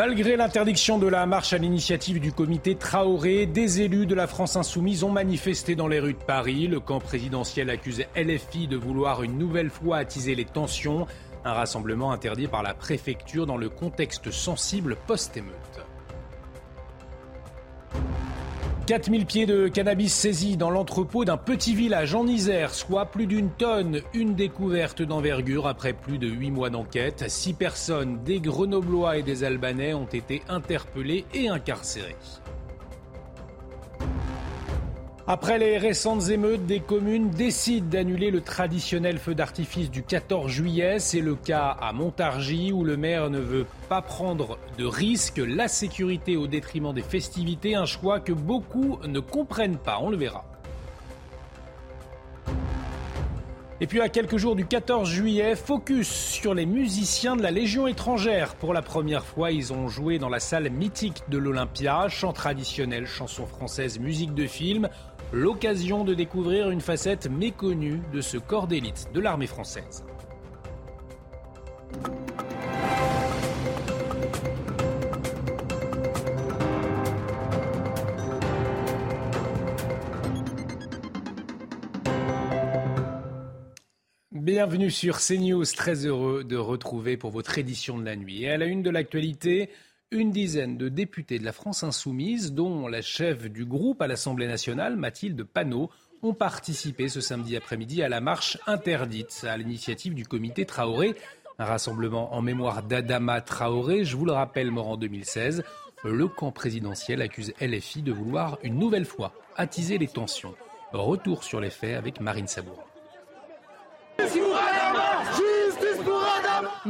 Malgré l'interdiction de la marche à l'initiative du comité Traoré, des élus de la France insoumise ont manifesté dans les rues de Paris. Le camp présidentiel accuse LFI de vouloir une nouvelle fois attiser les tensions. Un rassemblement interdit par la préfecture dans le contexte sensible post-émeute. 4000 pieds de cannabis saisis dans l'entrepôt d'un petit village en Isère, soit plus d'une tonne, une découverte d'envergure après plus de 8 mois d'enquête. Six personnes, des Grenoblois et des Albanais, ont été interpellées et incarcérées. Après les récentes émeutes, des communes décident d'annuler le traditionnel feu d'artifice du 14 juillet. C'est le cas à Montargis où le maire ne veut pas prendre de risques, la sécurité au détriment des festivités, un choix que beaucoup ne comprennent pas, on le verra. Et puis à quelques jours du 14 juillet, focus sur les musiciens de la Légion étrangère. Pour la première fois, ils ont joué dans la salle mythique de l'Olympia, chant traditionnel, chanson française, musique de film l'occasion de découvrir une facette méconnue de ce corps d'élite de l'armée française. Bienvenue sur CNews, très heureux de retrouver pour votre édition de la nuit. Et à la une de l'actualité, une dizaine de députés de la France insoumise, dont la chef du groupe à l'Assemblée nationale, Mathilde Panot, ont participé ce samedi après-midi à la marche interdite à l'initiative du comité Traoré, un rassemblement en mémoire d'Adama Traoré, je vous le rappelle, mort en 2016. Le camp présidentiel accuse LFI de vouloir une nouvelle fois attiser les tensions. Retour sur les faits avec Marine Sabour.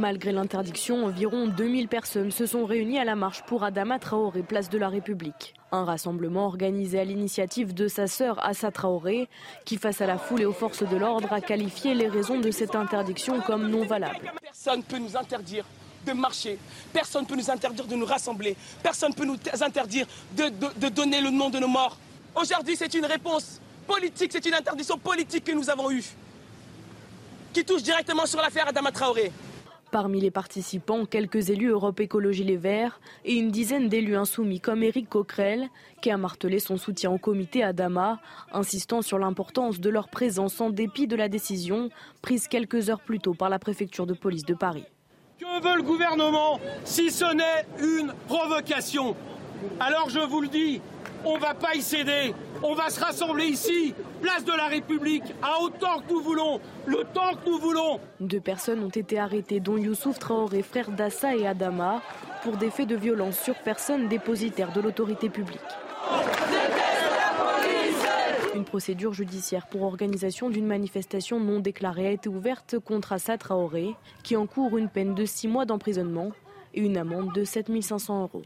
Malgré l'interdiction, environ 2000 personnes se sont réunies à la marche pour Adama Traoré, place de la République. Un rassemblement organisé à l'initiative de sa sœur Assa Traoré, qui face à la foule et aux forces de l'ordre a qualifié les raisons de cette interdiction comme non valables. Personne ne peut nous interdire de marcher, personne ne peut nous interdire de nous rassembler, personne ne peut nous interdire de, de donner le nom de nos morts. Aujourd'hui, c'est une réponse politique, c'est une interdiction politique que nous avons eue, qui touche directement sur l'affaire Adama Traoré. Parmi les participants, quelques élus Europe Écologie Les Verts et une dizaine d'élus insoumis comme Éric Coquerel, qui a martelé son soutien au comité Adama, insistant sur l'importance de leur présence en dépit de la décision prise quelques heures plus tôt par la préfecture de police de Paris. Que veut le gouvernement si ce n'est une provocation? Alors je vous le dis, on ne va pas y céder. On va se rassembler ici, place de la République, à autant que nous voulons, le temps que nous voulons. Deux personnes ont été arrêtées, dont Youssouf Traoré, frère d'Assa et Adama, pour des faits de violence sur personnes dépositaires de l'autorité publique. Une procédure judiciaire pour organisation d'une manifestation non déclarée a été ouverte contre Assa Traoré, qui encourt une peine de six mois d'emprisonnement et une amende de 7500 euros.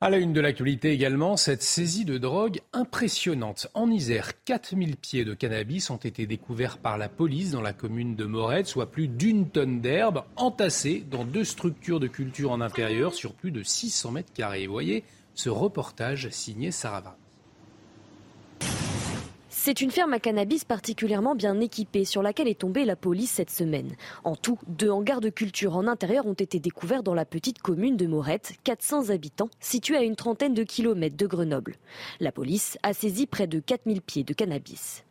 À la une de l'actualité également, cette saisie de drogue impressionnante. En Isère, 4000 pieds de cannabis ont été découverts par la police dans la commune de Morette, soit plus d'une tonne d'herbe entassée dans deux structures de culture en intérieur sur plus de 600 mètres carrés. Voyez ce reportage signé Sarava. C'est une ferme à cannabis particulièrement bien équipée sur laquelle est tombée la police cette semaine. En tout, deux hangars de culture en intérieur ont été découverts dans la petite commune de Morette, 400 habitants, située à une trentaine de kilomètres de Grenoble. La police a saisi près de 4000 pieds de cannabis.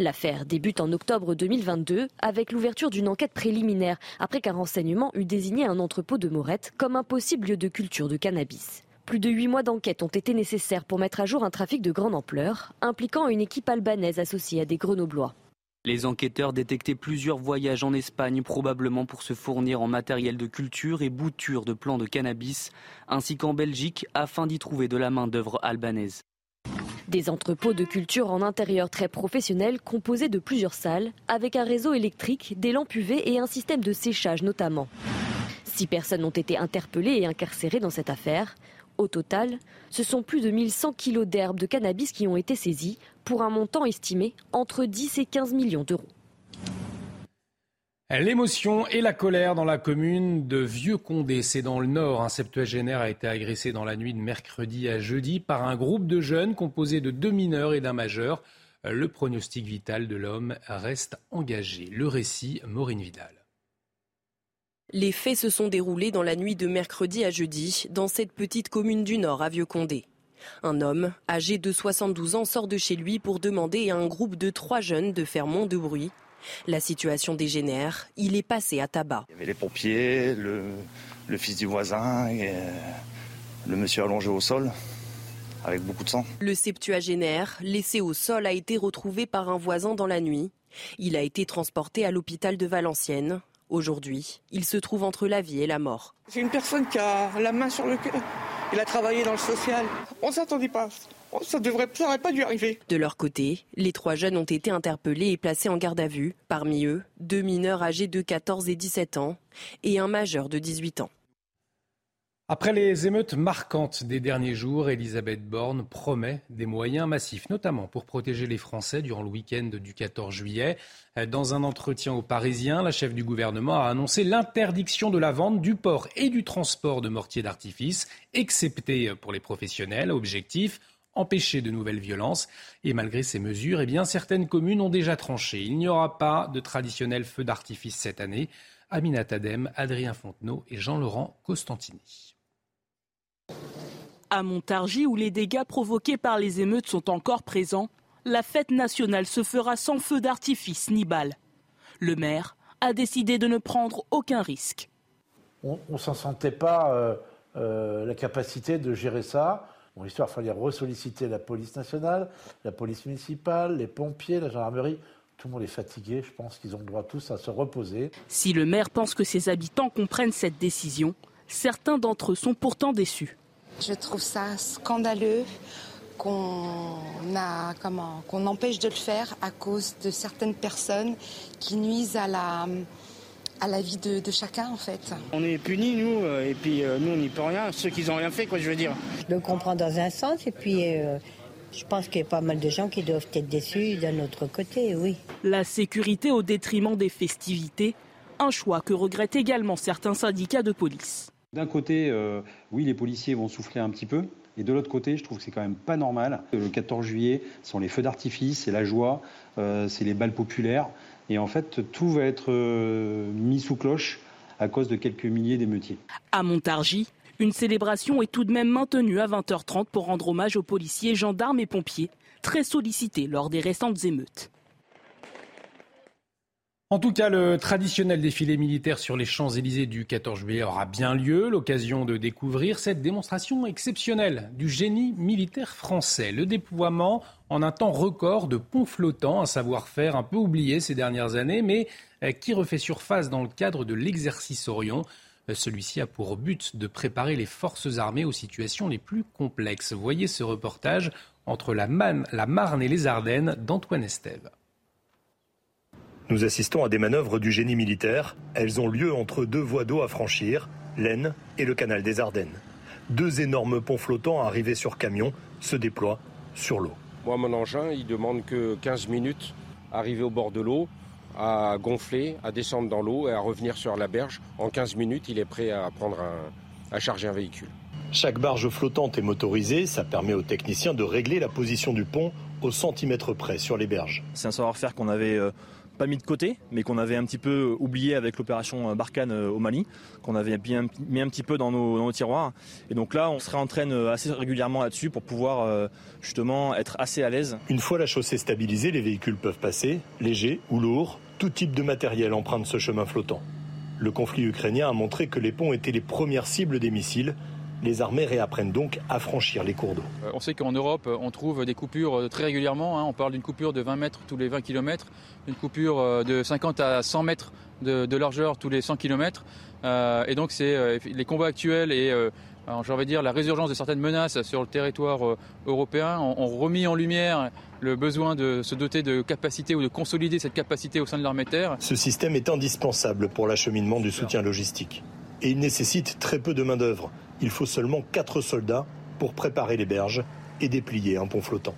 L'affaire débute en octobre 2022 avec l'ouverture d'une enquête préliminaire après qu'un renseignement eut désigné un entrepôt de Morette comme un possible lieu de culture de cannabis. Plus de huit mois d'enquête ont été nécessaires pour mettre à jour un trafic de grande ampleur, impliquant une équipe albanaise associée à des Grenoblois. Les enquêteurs détectaient plusieurs voyages en Espagne, probablement pour se fournir en matériel de culture et bouture de plants de cannabis, ainsi qu'en Belgique, afin d'y trouver de la main-d'œuvre albanaise. Des entrepôts de culture en intérieur très professionnels composés de plusieurs salles, avec un réseau électrique, des lampes UV et un système de séchage notamment. Six personnes ont été interpellées et incarcérées dans cette affaire. Au total, ce sont plus de 1100 kilos d'herbe de cannabis qui ont été saisis pour un montant estimé entre 10 et 15 millions d'euros. L'émotion et la colère dans la commune de Vieux-Condé, c'est dans le nord. Un septuagénaire a été agressé dans la nuit de mercredi à jeudi par un groupe de jeunes composé de deux mineurs et d'un majeur. Le pronostic vital de l'homme reste engagé. Le récit, Maureen Vidal. Les faits se sont déroulés dans la nuit de mercredi à jeudi dans cette petite commune du Nord à Vieux-Condé. Un homme, âgé de 72 ans, sort de chez lui pour demander à un groupe de trois jeunes de faire moins de bruit. La situation dégénère, il est passé à tabac. Il y avait les pompiers, le, fils du voisin et euh, le monsieur allongé au sol avec beaucoup de sang. Le septuagénaire, laissé au sol, a été retrouvé par un voisin dans la nuit. Il a été transporté à l'hôpital de Valenciennes. Aujourd'hui, il se trouve entre la vie et la mort. C'est une personne qui a la main sur le cœur. Il a travaillé dans le social. On ne s'attendait pas. Ça devrait, ça pas dû arriver. De leur côté, les trois jeunes ont été interpellés et placés en garde à vue. Parmi eux, deux mineurs âgés de 14 et 17 ans et un majeur de 18 ans. Après les émeutes marquantes des derniers jours, Elisabeth Borne promet des moyens massifs, notamment pour protéger les Français durant le week-end du 14 juillet. Dans un entretien aux Parisiens, la chef du gouvernement a annoncé l'interdiction de la vente, du port et du transport de mortiers d'artifice, excepté pour les professionnels. Objectif empêcher de nouvelles violences. Et malgré ces mesures, eh bien, certaines communes ont déjà tranché. Il n'y aura pas de traditionnels feux d'artifice cette année. Aminat Adem, Adrien Fontenot et Jean-Laurent Costantini. À Montargis, où les dégâts provoqués par les émeutes sont encore présents, la fête nationale se fera sans feu d'artifice ni balles. Le maire a décidé de ne prendre aucun risque. On ne s'en sentait pas euh, euh, la capacité de gérer ça. Bon, histoire, il fallait ressolliciter la police nationale, la police municipale, les pompiers, la gendarmerie. Tout le monde est fatigué, je pense qu'ils ont le droit tous à se reposer. Si le maire pense que ses habitants comprennent cette décision, certains d'entre eux sont pourtant déçus. Je trouve ça scandaleux qu'on qu'on empêche de le faire à cause de certaines personnes qui nuisent à la, à la vie de, chacun en fait. On est punis nous euh, et puis euh, nous on n'y peut rien, ceux qui n'ont rien fait quoi je veux dire. Je le comprends dans un sens et puis euh, je pense qu'il y a pas mal de gens qui doivent être déçus d'un autre côté, oui. La sécurité au détriment des festivités, un choix que regrettent également certains syndicats de police. D'un côté, oui, les policiers vont souffler un petit peu, et de l'autre côté, je trouve que c'est quand même pas normal. Le 14 juillet, ce sont les feux d'artifice, c'est la joie, c'est les balles populaires. Et en fait, tout va être euh, mis sous cloche à cause de quelques milliers d'émeutiers. À Montargis, une célébration est tout de même maintenue à 20h30 pour rendre hommage aux policiers, gendarmes et pompiers, très sollicités lors des récentes émeutes. En tout cas, le traditionnel défilé militaire sur les Champs-Élysées du 14 juillet aura bien lieu, l'occasion de découvrir cette démonstration exceptionnelle du génie militaire français. Le déploiement en un temps record de ponts flottants, un savoir-faire un peu oublié ces dernières années, mais euh, qui refait surface dans le cadre de l'exercice Orion. Euh, celui-ci a pour but de préparer les forces armées aux situations les plus complexes. Voyez ce reportage entre la, la Marne et les Ardennes d'Antoine Estève. Nous assistons à des manœuvres du génie militaire. Elles ont lieu entre deux voies d'eau à franchir, l'Aisne et le canal des Ardennes. Deux énormes ponts flottants arrivés sur camion se déploient sur l'eau. Moi, mon engin, il demande que 15 minutes arriver au bord de l'eau, à gonfler, à descendre dans l'eau et à revenir sur la berge. En 15 minutes, il est prêt à, prendre à charger un véhicule. Chaque barge flottante est motorisée, ça permet aux techniciens de régler la position du pont au centimètre près sur les berges. C'est un savoir-faire qu'on avait euh, mis de côté, mais qu'on avait un petit peu oublié avec l'opération Barkhane euh, au Mali, qu'on avait bien mis un petit peu dans nos, tiroirs. Et donc là, on se réentraîne euh, assez régulièrement là-dessus pour pouvoir euh, justement être assez à l'aise. Une fois la chaussée stabilisée, les véhicules peuvent passer, légers ou lourds, tout type de matériel emprunte ce chemin flottant. Le conflit ukrainien a montré que les ponts étaient les premières cibles des missiles les armées réapprennent donc à franchir les cours d'eau. Euh, on sait qu'en Europe, on trouve des coupures euh, très régulièrement. Hein. On parle d'une coupure de 20 mètres tous les 20 km, d'une coupure euh, de 50 à 100 mètres de, largeur tous les 100 km. et donc c'est les combats actuels et j'ai envie de dire, la résurgence de certaines menaces sur le territoire euh, européen ont, remis en lumière le besoin de se doter de capacités ou de consolider cette capacité au sein de l'armée terre. Ce système est indispensable pour l'acheminement du soutien logistique. Et il nécessite très peu de main-d'œuvre. Il faut seulement 4 soldats pour préparer les berges et déplier un pont flottant.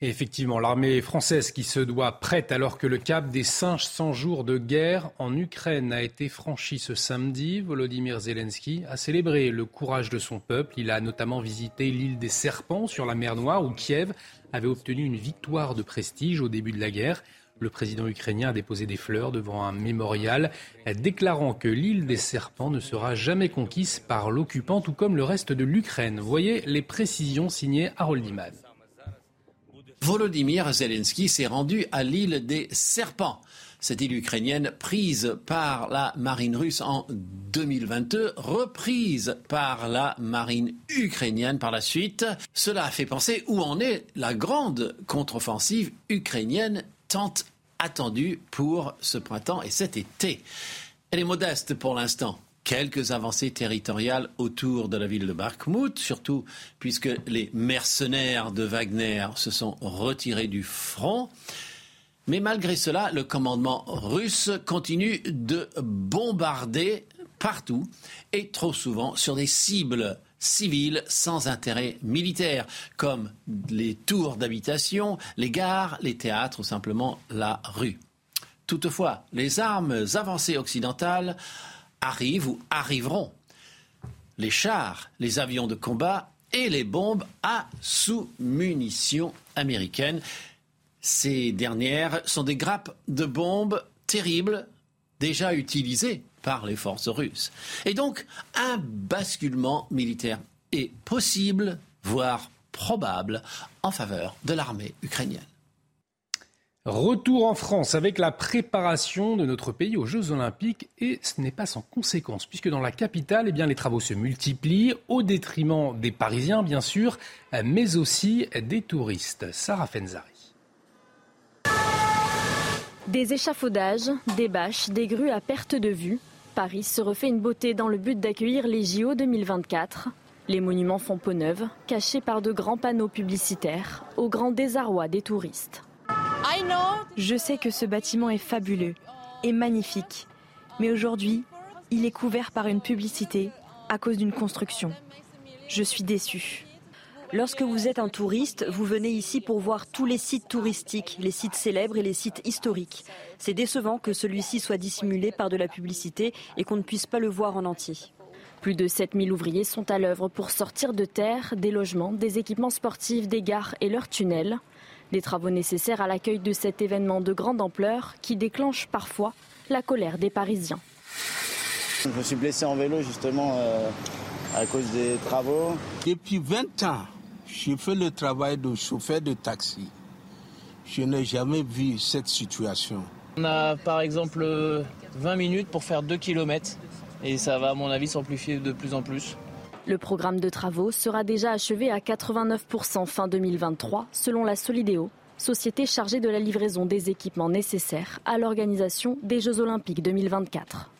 Effectivement, l'armée française qui se doit prête alors que le cap des 500 jours de guerre en Ukraine a été franchi ce samedi. Volodymyr Zelensky a célébré le courage de son peuple. Il a notamment visité l'île des Serpents sur la mer Noire où Kiev avait obtenu une victoire de prestige au début de la guerre. Le président ukrainien a déposé des fleurs devant un mémorial, déclarant que l'île des Serpents ne sera jamais conquise par l'occupant, tout comme le reste de l'Ukraine. Voyez les précisions signées Harold Iman. Volodymyr Zelensky s'est rendu à l'île des Serpents. Cette île ukrainienne prise par la marine russe en 2022, reprise par la marine ukrainienne par la suite. Cela a fait penser où en est la grande contre-offensive ukrainienne tant attendue pour ce printemps et cet été. Elle est modeste pour l'instant quelques avancées territoriales autour de la ville de Bakhmut, surtout puisque les mercenaires de Wagner se sont retirés du front. Mais malgré cela, le commandement russe continue de bombarder partout et trop souvent sur des cibles civiles sans intérêt militaire, comme les tours d'habitation, les gares, les théâtres ou simplement la rue. Toutefois, les armes avancées occidentales arrivent ou arriveront. Les chars, les avions de combat et les bombes à sous-munitions américaines. Ces dernières sont des grappes de bombes terribles déjà utilisées par les forces russes. Et donc, un basculement militaire est possible, voire probable, en faveur de l'armée ukrainienne. Retour en France avec la préparation de notre pays aux Jeux Olympiques et ce n'est pas sans conséquence puisque dans la capitale, eh bien, les travaux se multiplient au détriment des Parisiens bien sûr, mais aussi des touristes. Sarah Fenzari. Des échafaudages, des bâches, des grues à perte de vue. Paris se refait une beauté dans le but d'accueillir les JO 2024. Les monuments font peau neuve, cachés par de grands panneaux publicitaires, au grand désarroi des touristes. Je sais que ce bâtiment est fabuleux et magnifique, mais aujourd'hui, il est couvert par une publicité à cause d'une construction. Je suis déçue. Lorsque vous êtes un touriste, vous venez ici pour voir tous les sites touristiques, les sites célèbres et les sites historiques. C'est décevant que celui-ci soit dissimulé par de la publicité et qu'on ne puisse pas le voir en entier. Plus de 7000 ouvriers sont à l'œuvre pour sortir de terre des logements, des équipements sportifs, des gares et leurs tunnels. Des travaux nécessaires à l'accueil de cet événement de grande ampleur qui déclenche parfois la colère des Parisiens. Je me suis blessé en vélo justement euh, à cause des travaux. Depuis 20 ans, je fais le travail de chauffeur de taxi. Je n'ai jamais vu cette situation. On a par exemple 20 minutes pour faire 2 km et ça va à mon avis s'amplifier de plus en plus. Le programme de travaux sera déjà achevé à 89% fin 2023, selon la Solidéo, société chargée de la livraison des équipements nécessaires à l'organisation des Jeux Olympiques 2024.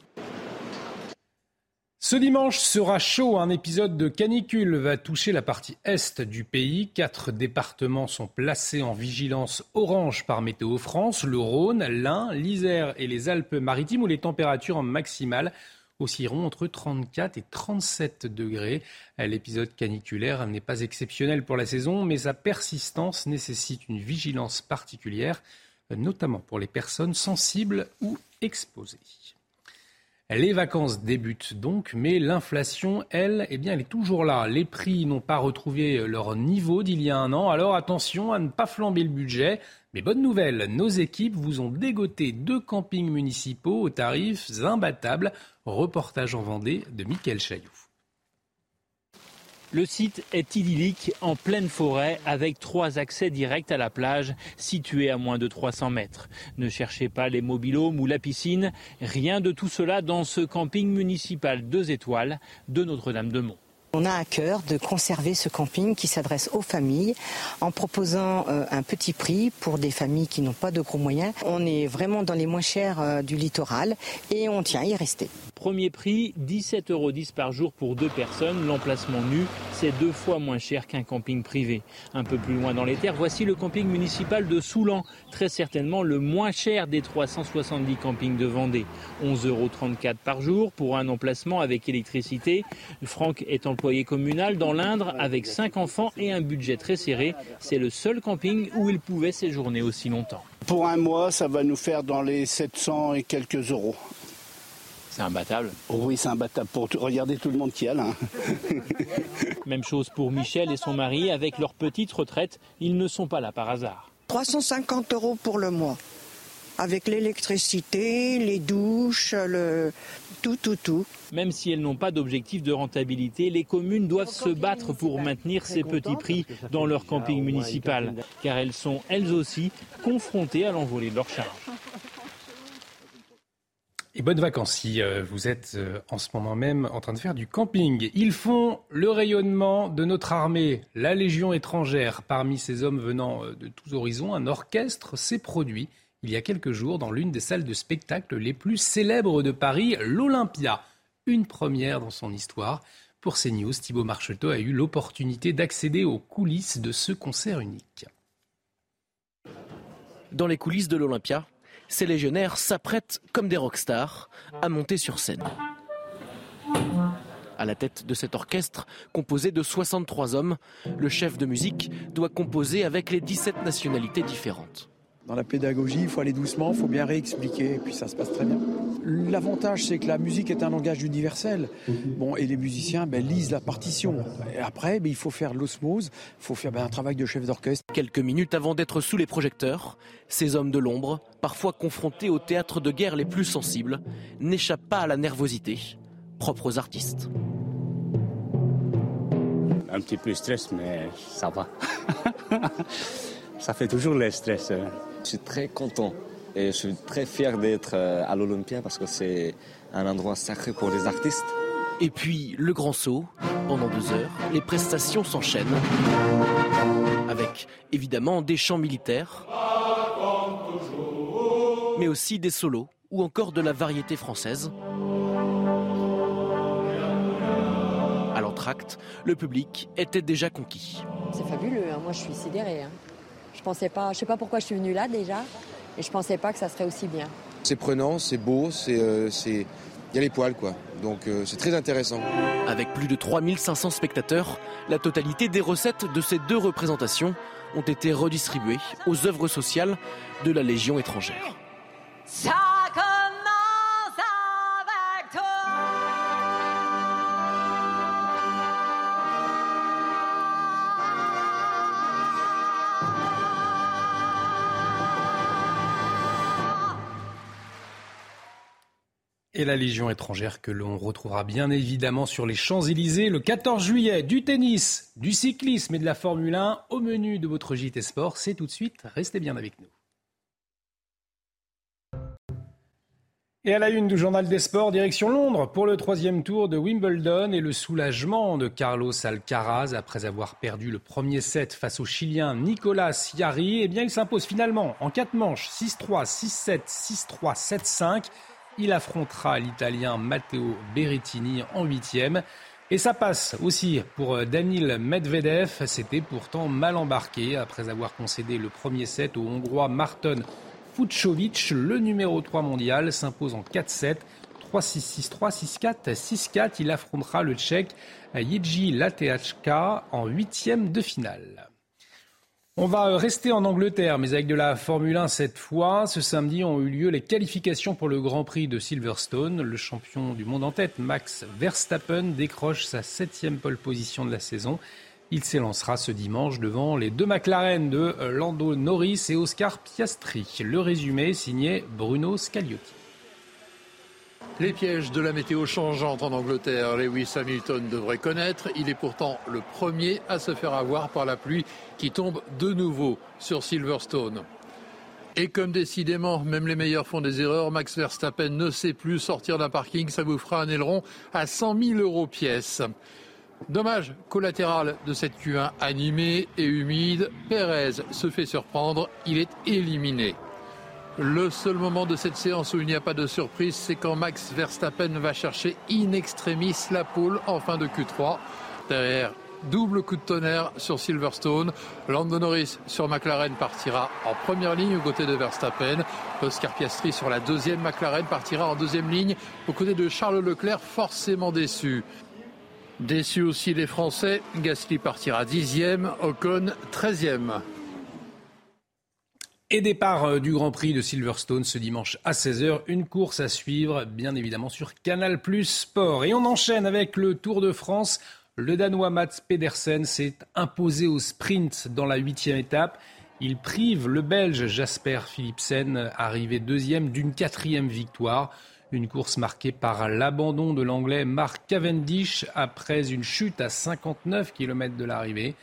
Ce dimanche sera chaud. Un épisode de canicule va toucher la partie est du pays. Quatre départements sont placés en vigilance orange par Météo France. Le Rhône, l'Ain, l'Isère et les Alpes-Maritimes où les températures maximales oscilleront entre 34 et 37 degrés. L'épisode caniculaire n'est pas exceptionnel pour la saison, mais sa persistance nécessite une vigilance particulière, notamment pour les personnes sensibles ou exposées. Les vacances débutent donc, mais l'inflation, elle, eh bien, elle est toujours là. Les prix n'ont pas retrouvé leur niveau d'il y a un an, alors attention à ne pas flamber le budget. Mais bonne nouvelle, nos équipes vous ont dégoté deux campings municipaux aux tarifs imbattables. Reportage en Vendée de Mickaël Chailloux. Le site est idyllique en pleine forêt avec trois accès directs à la plage située à moins de 300 mètres. Ne cherchez pas les mobilhomes ou la piscine, rien de tout cela dans ce camping municipal deux étoiles de Notre-Dame-de-Mont. On a à cœur de conserver ce camping qui s'adresse aux familles en proposant euh, un petit prix pour des familles qui n'ont pas de gros moyens. On est vraiment dans les moins chers euh, du littoral et on tient à y rester. Premier prix, 17,10 euros par jour pour deux personnes. L'emplacement nu, c'est deux fois moins cher qu'un camping privé. Un peu plus loin dans les terres, voici le camping municipal de Soulan, très certainement le moins cher des 370 campings de Vendée. 11,34 euros par jour pour un emplacement avec électricité. Franck est employé communal dans l'Indre avec cinq enfants et un budget très serré. C'est le seul camping où il pouvait séjourner aussi longtemps. Pour un mois, ça va nous faire dans les 700 et quelques euros. C'est imbattable. Oui, c'est imbattable pour regarder tout le monde qui a là. Même chose pour Michel et son mari. Avec leur petite retraite, ils ne sont pas là par hasard. 350 euros pour le mois. Avec l'électricité, les douches, le... tout, tout, tout. Même si elles n'ont pas d'objectif de rentabilité, les communes doivent se battre pour maintenir ces petits prix dans leur camping municipal, car elles sont elles aussi confrontées à l'envolée de leurs charges. Et bonnes vacances si euh, vous êtes euh, en ce moment même en train de faire du camping. Ils font le rayonnement de notre armée, la Légion étrangère. Parmi ces hommes venant euh, de tous horizons, un orchestre s'est produit il y a quelques jours dans l'une des salles de spectacle les plus célèbres de Paris, l'Olympia. Une première dans son histoire. Pour CNews, Thibault Marcheteau a eu l'opportunité d'accéder aux coulisses de ce concert unique. Dans les coulisses de l'Olympia, ces légionnaires s'apprêtent comme des rockstars à monter sur scène. À la tête de cet orchestre, composé de 63 hommes, le chef de musique doit composer avec les 17 nationalités différentes. Dans la pédagogie, il faut aller doucement, il faut bien réexpliquer, et puis ça se passe très bien. L'avantage, c'est que la musique est un langage universel. Bon, et les musiciens ben, lisent la partition. Et après, ben, il faut faire l'osmose, il faut faire ben, un travail de chef d'orchestre. Quelques minutes avant d'être sous les projecteurs, ces hommes de l'ombre, parfois confrontés aux théâtres de guerre les plus sensibles, n'échappent pas à la nervosité, propres aux artistes. Un petit peu stress, mais ça va. ça fait toujours le stress. Je suis très content et je suis très fier d'être euh, à l'Olympia parce que c'est un endroit sacré pour les artistes. Et puis le grand saut, pendant deux heures, les prestations s'enchaînent, avec évidemment des chants militaires, mais aussi des solos ou encore de la variété française. À l'entracte, le public était déjà conquis. C'est fabuleux, hein. moi je suis sidérée. hein. Je pensais pas, je sais pas pourquoi je suis venue là déjà, et je pensais pas que ça serait aussi bien. C'est prenant, c'est beau, c'est, euh, c'est, il y a les poils quoi. Donc euh, c'est très intéressant. Avec plus de 3500 spectateurs, la totalité des recettes de ces deux représentations ont été redistribuées aux œuvres sociales de la Légion étrangère. Ça Et la Légion étrangère que l'on retrouvera bien évidemment sur les Champs-Élysées le 14 juillet. Du tennis, du cyclisme et de la Formule 1 au menu de votre JT Sport. C'est tout de suite. Restez bien avec nous. Et à la une du journal des sports, direction Londres pour le troisième tour de Wimbledon et le soulagement de Carlos Alcaraz après avoir perdu le premier set face au Chilien Nicolas Jarry. Eh bien, il s'impose finalement en quatre manches 6-3, 6-7, 6-3, 7-5. Il affrontera l'Italien Matteo Berrettini en huitième. Et ça passe aussi pour Danil Medvedev. C'était pourtant mal embarqué après avoir concédé le premier set au Hongrois Marton Fucsovic. Le numéro 3 mondial s'impose en 4-7. 3-6, 6-3, 6-4, 6-4. Il affrontera le Tchèque Yiji Latechka en huitième de finale. On va rester en Angleterre, mais avec de la Formule 1 cette fois. Ce samedi ont eu lieu les qualifications pour le Grand Prix de Silverstone. Le champion du monde en tête, Max Verstappen, décroche sa septième pole position de la saison. Il s'élancera ce dimanche devant les deux McLaren de Lando Norris et Oscar Piastri. Le résumé signé Bruno Scagliotti. Les pièges de la météo changeante en Angleterre, Lewis Hamilton devrait connaître. Il est pourtant le premier à se faire avoir par la pluie qui tombe de nouveau sur Silverstone. Et comme décidément, même les meilleurs font des erreurs, Max Verstappen ne sait plus sortir d'un parking. Ça vous fera un aileron à 100 000 euros pièce. Dommage collatéral de cette Q1 animée et humide, Pérez se fait surprendre, il est éliminé. Le seul moment de cette séance où il n'y a pas de surprise, c'est quand Max Verstappen va chercher in extremis la poule en fin de Q3. Derrière, double coup de tonnerre sur Silverstone. Lando Norris sur McLaren partira en première ligne aux côtés de Verstappen. Oscar Piastri sur la deuxième McLaren partira en deuxième ligne aux côtés de Charles Leclerc, forcément déçu. Déçu aussi les Français, Gasly partira dixième, Ocon treizième. Et départ euh, du Grand Prix de Silverstone ce dimanche à 16h. Une course à suivre, bien évidemment, sur Canal Plus Sport. Et on enchaîne avec le Tour de France. Le Danois Mats Pedersen s'est imposé au sprint dans la huitième étape. Il prive le Belge Jasper Philipsen, arrivé deuxième, d'une quatrième victoire. Une course marquée par l'abandon de l'Anglais Mark Cavendish après une chute à 59 km de l'arrivée.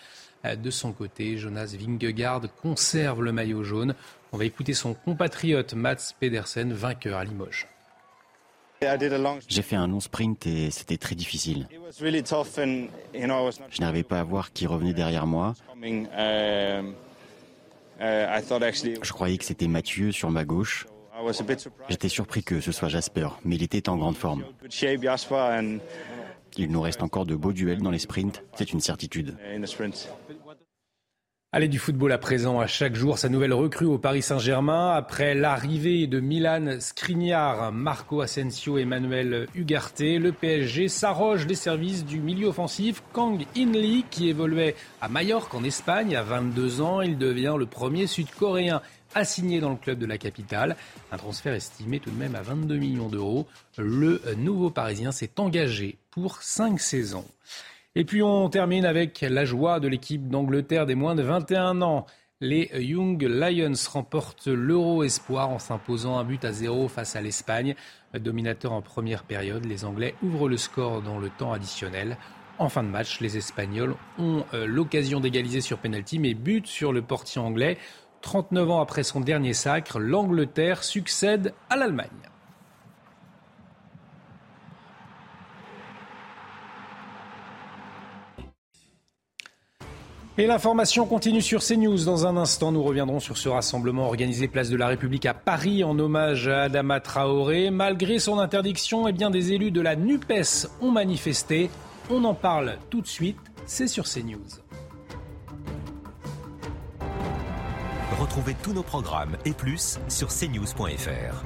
Euh, de son côté, Jonas Vingegaard conserve le maillot jaune. On va écouter son compatriote Mats Pedersen, vainqueur à Limoges. J'ai fait un long sprint et c'était très difficile. Je n'arrivais pas à voir qui revenait derrière moi. Je croyais que c'était Mathieu sur ma gauche. J'étais surpris que ce soit Jasper, mais il était en grande forme. Il nous reste encore de beaux duels dans les sprints, c'est une certitude. Allez du football à présent, à chaque jour, sa nouvelle recrue au Paris Saint-Germain. Après l'arrivée de Milan Skriniar, Marco Asensio et Manuel Ugarte, le PSG s'arroge les services du milieu offensif Kang In-lee qui évoluait à Majorque en Espagne à 22 ans. Il devient le premier sud-coréen assigné dans le club de la capitale. Un transfert estimé tout de même à 22 millions d'euros. Le nouveau Parisien s'est engagé pour 5 saisons. Et puis on termine avec la joie de l'équipe d'Angleterre des moins de 21 ans. Les Young Lions remportent l'Euro Espoir en s'imposant un but à zéro face à l'Espagne. Dominateur en première période, les Anglais ouvrent le score dans le temps additionnel. En fin de match, les Espagnols ont euh, l'occasion d'égaliser sur penalty, mais but sur le portier anglais. 39 ans après son dernier sacre, l'Angleterre succède à l'Allemagne. Et l'information continue sur CNews. Dans un instant, nous reviendrons sur ce rassemblement organisé place de la République à Paris en hommage à Adama Traoré. Malgré son interdiction, eh bien, des élus de la NUPES ont manifesté. On en parle tout de suite. C'est sur CNews. Retrouvez tous nos programmes et plus sur cnews.fr.